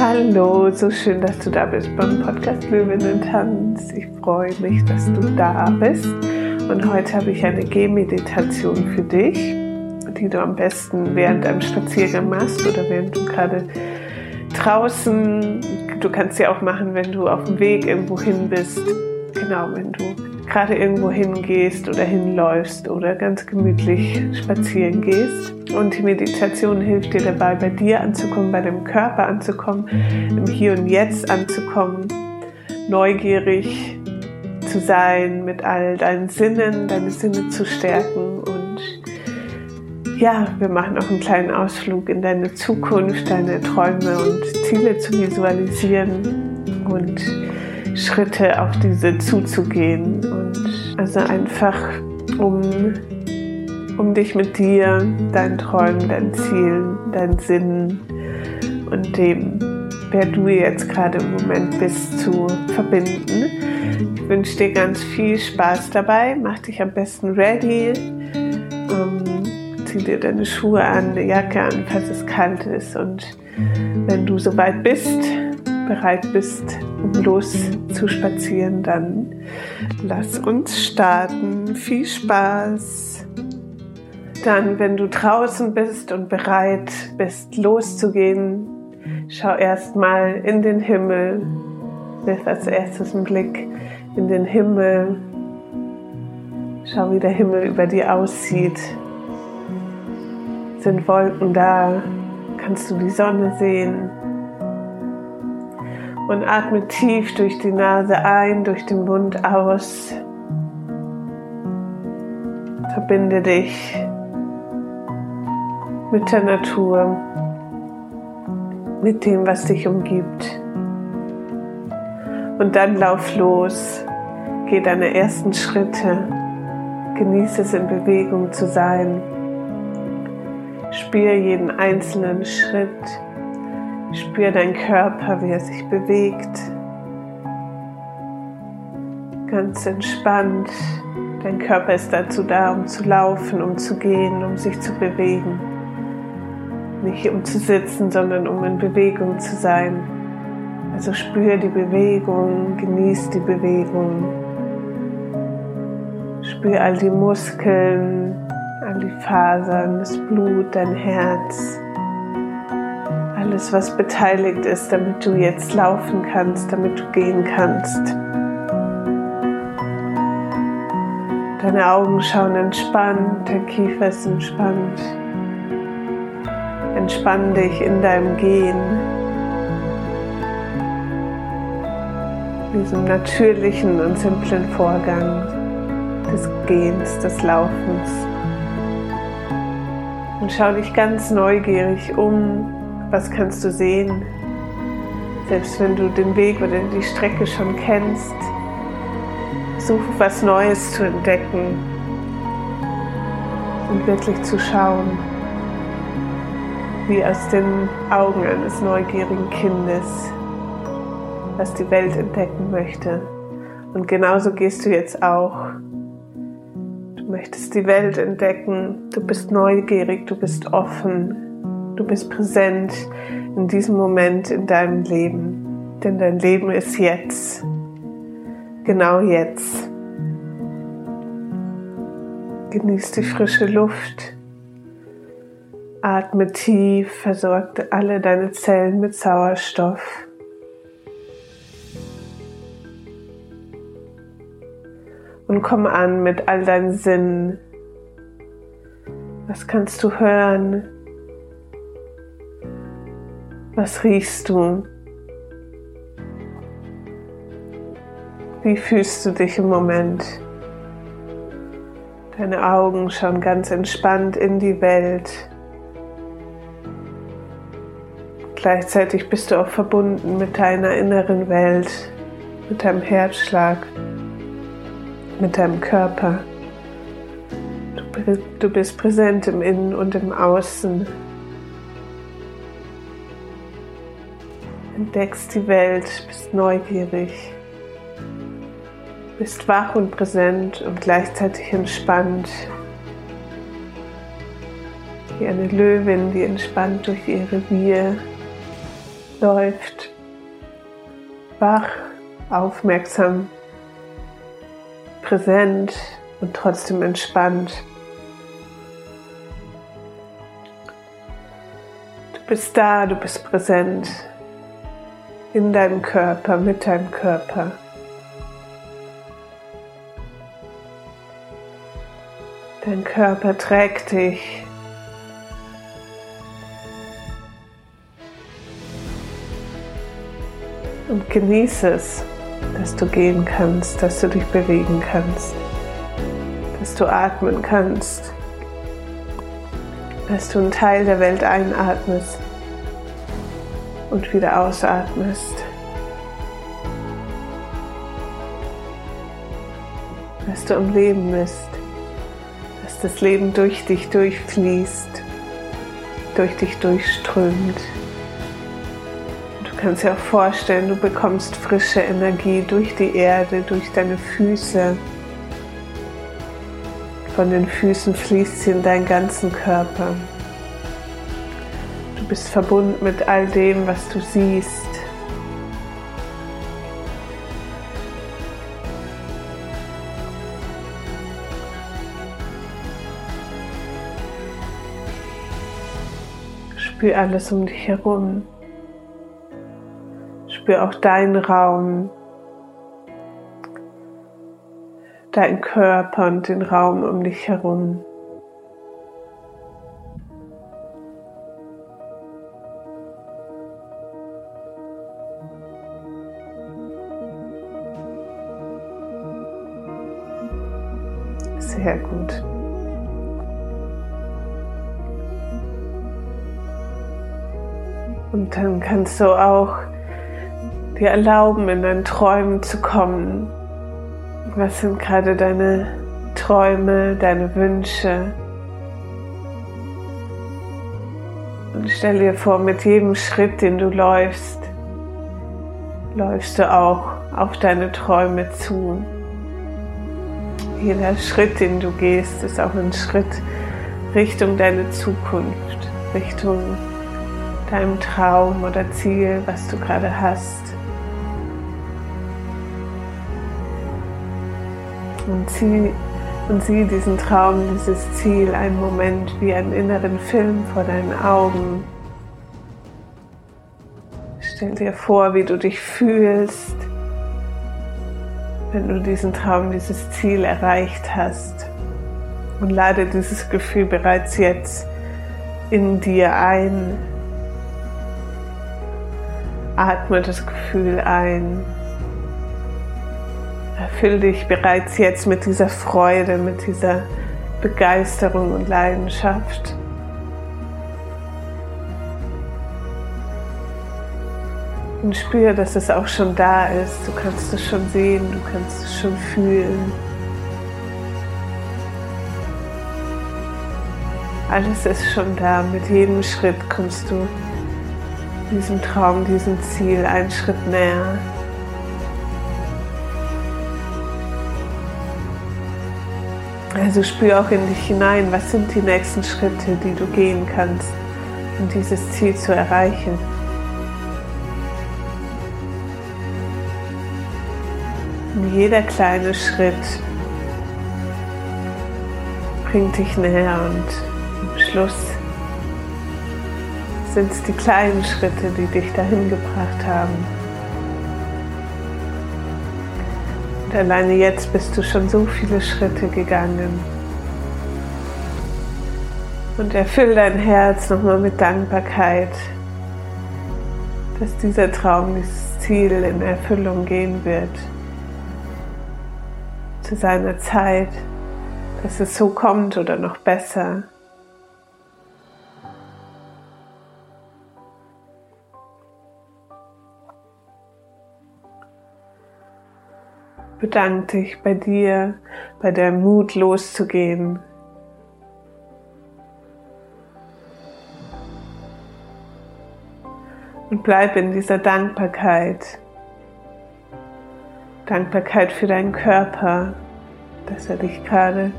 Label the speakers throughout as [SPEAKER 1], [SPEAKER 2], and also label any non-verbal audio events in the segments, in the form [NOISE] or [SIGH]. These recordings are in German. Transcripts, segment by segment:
[SPEAKER 1] Hallo, so schön, dass du da bist beim Podcast Löwinnen Tanz. Ich freue mich, dass du da bist. Und heute habe ich eine Gehmeditation für dich, die du am besten während einem Spaziergang machst oder während du gerade draußen, du kannst sie auch machen, wenn du auf dem Weg irgendwo hin bist. Genau, wenn du gerade irgendwo hingehst oder hinläufst oder ganz gemütlich spazieren gehst. Und die Meditation hilft dir dabei, bei dir anzukommen, bei dem Körper anzukommen, im Hier und Jetzt anzukommen, neugierig zu sein, mit all deinen Sinnen, deine Sinne zu stärken und ja, wir machen auch einen kleinen Ausflug in deine Zukunft, deine Träume und Ziele zu visualisieren und Schritte auf diese zuzugehen und also einfach um, um dich mit dir, deinen Träumen, deinen Zielen, deinen Sinnen und dem, wer du jetzt gerade im Moment bist, zu verbinden. Ich wünsche dir ganz viel Spaß dabei. Mach dich am besten ready. Ähm, zieh dir deine Schuhe an, eine Jacke an, falls es kalt ist. Und wenn du soweit bist, bereit bist, um los zu spazieren, dann lass uns starten. Viel Spaß! Dann, wenn du draußen bist und bereit bist, loszugehen, schau erstmal in den Himmel. Wirf als erstes einen Blick in den Himmel. Schau, wie der Himmel über dir aussieht. Sind Wolken da? Kannst du die Sonne sehen? Und atme tief durch die Nase ein, durch den Mund aus. Verbinde dich mit der Natur, mit dem, was dich umgibt. Und dann lauf los, geh deine ersten Schritte, genieße es in Bewegung zu sein. Spür jeden einzelnen Schritt Spür deinen Körper, wie er sich bewegt. Ganz entspannt. Dein Körper ist dazu da, um zu laufen, um zu gehen, um sich zu bewegen. Nicht um zu sitzen, sondern um in Bewegung zu sein. Also spür die Bewegung, genieß die Bewegung. Spür all die Muskeln, all die Fasern, das Blut, dein Herz alles, was beteiligt ist, damit du jetzt laufen kannst, damit du gehen kannst. Deine Augen schauen entspannt, der Kiefer ist entspannt. Entspann dich in deinem Gehen, diesem natürlichen und simplen Vorgang des Gehens, des Laufens. Und schau dich ganz neugierig um, was kannst du sehen? Selbst wenn du den Weg oder die Strecke schon kennst, suche was Neues zu entdecken und wirklich zu schauen, wie aus den Augen eines neugierigen Kindes, was die Welt entdecken möchte. Und genauso gehst du jetzt auch. Du möchtest die Welt entdecken, du bist neugierig, du bist offen, Du bist präsent in diesem Moment in deinem Leben, denn dein Leben ist jetzt, genau jetzt. Genieß die frische Luft. Atme tief, versorge alle deine Zellen mit Sauerstoff. Und komm an mit all deinen Sinnen. Was kannst du hören? Was riechst du? Wie fühlst du dich im Moment? Deine Augen schauen ganz entspannt in die Welt. Gleichzeitig bist du auch verbunden mit deiner inneren Welt, mit deinem Herzschlag, mit deinem Körper. Du, bist präsent im Innen und im Außen. Entdeckst die Welt, bist neugierig, bist wach und präsent und gleichzeitig entspannt. Wie eine Löwin, die entspannt durch ihr Revier läuft. Wach, aufmerksam, präsent und trotzdem entspannt. Du bist da, du bist präsent in deinem Körper, mit deinem Körper. Dein Körper trägt dich. Und genieße es, dass du gehen kannst, dass du dich bewegen kannst, dass du atmen kannst, dass du einen Teil der Welt einatmest und wieder ausatmest. Dass du am Leben bist, dass das Leben durch dich durchfließt, durch dich durchströmt. Du kannst dir auch vorstellen, du bekommst frische Energie durch die Erde, durch deine Füße. Von den Füßen fließt sie in deinen ganzen Körper bist verbunden mit all dem, was du siehst. Spür alles um dich herum. Spür auch deinen Raum, deinen Körper und den Raum um dich herum. Sehr gut. Und dann kannst du auch dir erlauben, in deinen Träumen zu kommen. Was sind gerade deine Träume, deine Wünsche? Und stell dir vor, mit jedem Schritt, den du läufst, läufst du auch auf deine Träume zu. Jeder Schritt, den du gehst, ist auch ein Schritt Richtung deine Zukunft, Richtung deinem Traum oder Ziel, was du gerade hast. Und sieh, und sieh diesen Traum, dieses Ziel einen Moment wie einen inneren Film vor deinen Augen. Stell dir vor, wie du dich fühlst, wenn du diesen Traum, dieses Ziel erreicht hast. Und lade dieses Gefühl bereits jetzt in dir ein. Atme das Gefühl ein. Erfüll dich bereits jetzt mit dieser Freude, mit dieser Begeisterung und Leidenschaft. Und spür, dass es auch schon da ist. Du kannst es schon sehen, du kannst es schon fühlen. Alles ist schon da. Mit jedem Schritt kommst du diesem Traum, diesem Ziel einen Schritt näher. Also spür auch in dich hinein, was sind die nächsten Schritte, die du gehen kannst, um dieses Ziel zu erreichen. Jeder kleine Schritt bringt dich näher und am Schluss sind es die kleinen Schritte, die dich dahin gebracht haben. Und alleine jetzt bist du schon so viele Schritte gegangen. Und erfüll dein Herz nochmal mit Dankbarkeit, dass dieser Traum, dieses Ziel in Erfüllung gehen wird zu seiner Zeit, dass es so kommt oder noch besser. Bedank dich bei dir, bei der Mut loszugehen. Und bleib in dieser Dankbarkeit. Dankbarkeit für deinen Körper, dass er dich gerade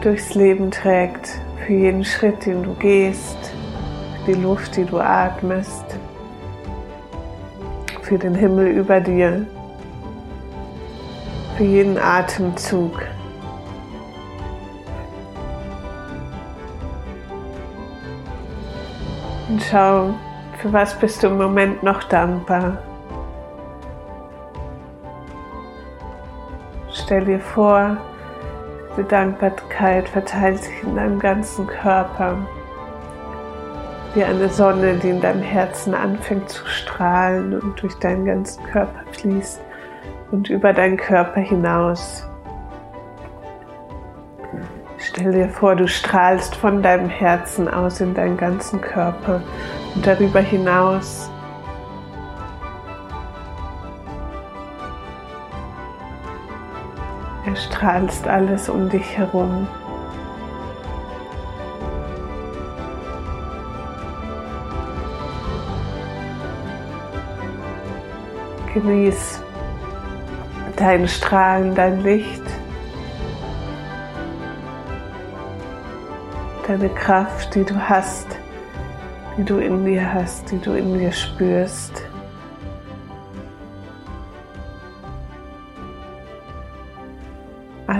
[SPEAKER 1] durchs Leben trägt, für jeden Schritt, den du gehst, für die Luft, die du atmest, für den Himmel über dir, für jeden Atemzug. Und schau, für was bist du im Moment noch dankbar. Stell dir vor, die Dankbarkeit verteilt sich in deinem ganzen Körper wie eine Sonne, die in deinem Herzen anfängt zu strahlen und durch deinen ganzen Körper fließt und über deinen Körper hinaus. Stell dir vor, du strahlst von deinem Herzen aus in deinen ganzen Körper und darüber hinaus. Erstrahlst alles um dich herum. Genieß dein Strahlen, dein Licht, deine Kraft, die du hast, die du in dir hast, die du in dir spürst.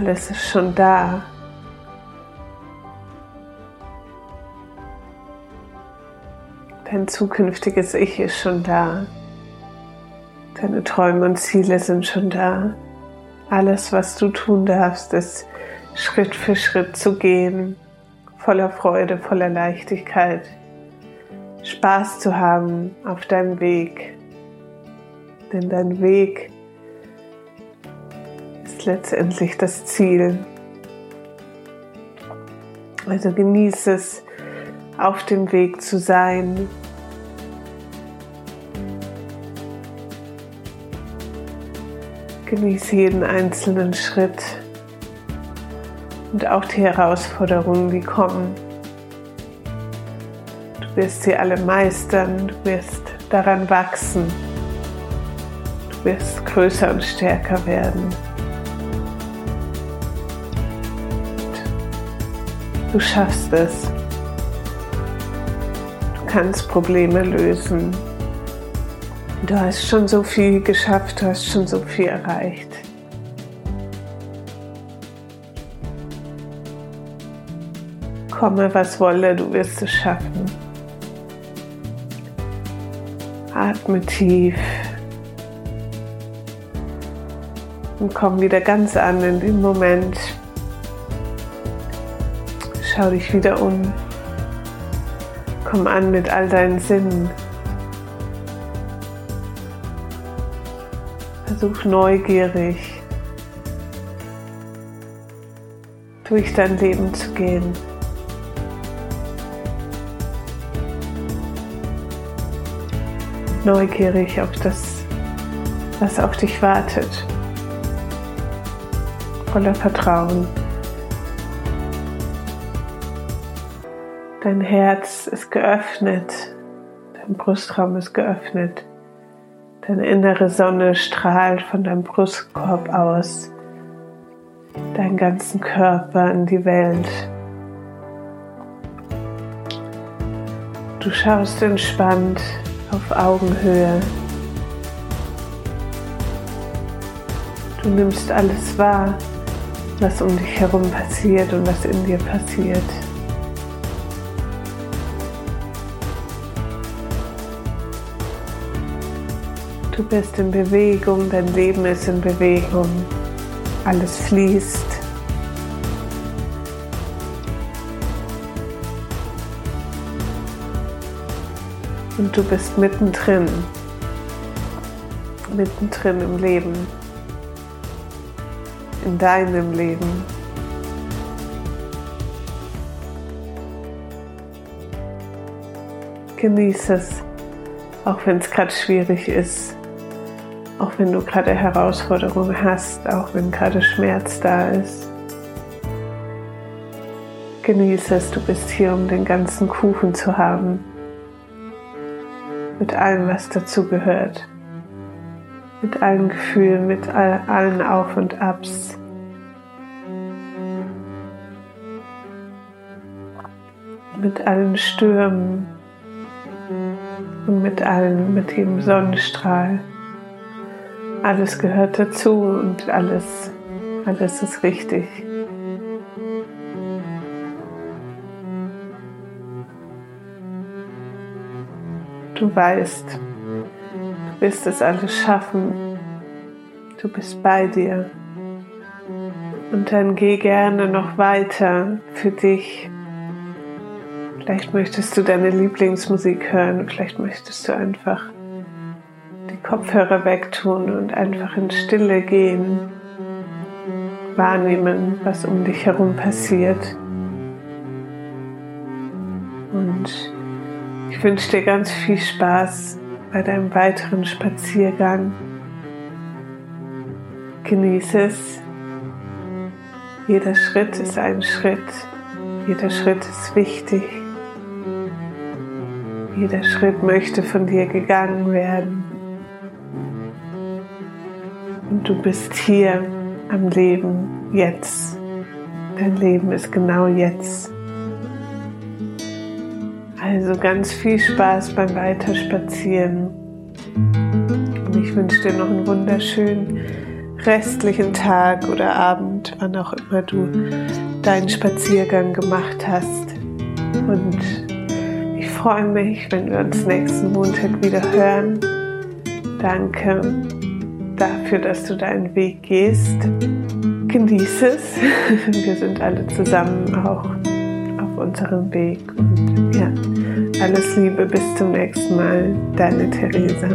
[SPEAKER 1] Alles ist schon da. Dein zukünftiges Ich ist schon da. Deine Träume und Ziele sind schon da. Alles, was du tun darfst, ist Schritt für Schritt zu gehen, voller Freude, voller Leichtigkeit, Spaß zu haben auf deinem Weg. Denn dein Weg letztendlich das Ziel. Also genieße es, auf dem Weg zu sein, Genieße jeden einzelnen Schritt und auch die Herausforderungen, die kommen. Du wirst sie alle meistern, du wirst daran wachsen, du wirst größer und stärker werden. Du schaffst es. Du kannst Probleme lösen. Du hast schon so viel geschafft, du hast schon so viel erreicht. Komme, was wolle, du wirst es schaffen. Atme tief und komm wieder ganz an in den Moment. Schau dich wieder um. Komm an mit all deinen Sinnen. Versuch neugierig durch dein Leben zu gehen. Neugierig auf das, was auf dich wartet. Voller Vertrauen. Dein Herz ist geöffnet, dein Brustraum ist geöffnet. Deine innere Sonne strahlt von deinem Brustkorb aus, deinen ganzen Körper in die Welt. Du schaust entspannt auf Augenhöhe. Du nimmst alles wahr, was um dich herum passiert und was in dir passiert. Du bist in Bewegung, dein Leben ist in Bewegung, alles fließt. Und du bist mittendrin, mittendrin im Leben, in deinem Leben. Genieß es, auch wenn es gerade schwierig ist auch wenn du gerade Herausforderungen hast, auch wenn gerade Schmerz da ist. Genieße es, du bist hier, um den ganzen Kuchen zu haben. Mit allem, was dazu gehört. Mit allen Gefühlen, mit all, allen Auf und Abs. Mit allen Stürmen und mit allen, mit jedem Sonnenstrahl. Alles gehört dazu und alles, alles ist richtig. Du weißt, du wirst es alles schaffen. Du bist bei dir. Und dann geh gerne noch weiter für dich. Vielleicht möchtest du deine Lieblingsmusik hören, vielleicht möchtest du einfach Kopfhörer wegtun und einfach in Stille gehen, wahrnehmen, was um dich herum passiert. Und ich wünsche dir ganz viel Spaß bei deinem weiteren Spaziergang. Genieße es jeder Schritt ist ein Schritt. Jeder Schritt ist wichtig. Jeder Schritt möchte von dir gegangen werden. Du bist hier am Leben jetzt. Dein Leben ist genau jetzt. Also ganz viel Spaß beim Weiterspazieren. Und ich wünsche dir noch einen wunderschönen restlichen Tag oder Abend, wann auch immer du deinen Spaziergang gemacht hast. Und ich freue mich, wenn wir uns nächsten Montag wieder hören. Danke dafür, dass du deinen Weg gehst. Genieße es. [LAUGHS] Wir sind alle zusammen auch auf unserem Weg. Und ja, alles Liebe, bis zum nächsten Mal. Deine Theresa.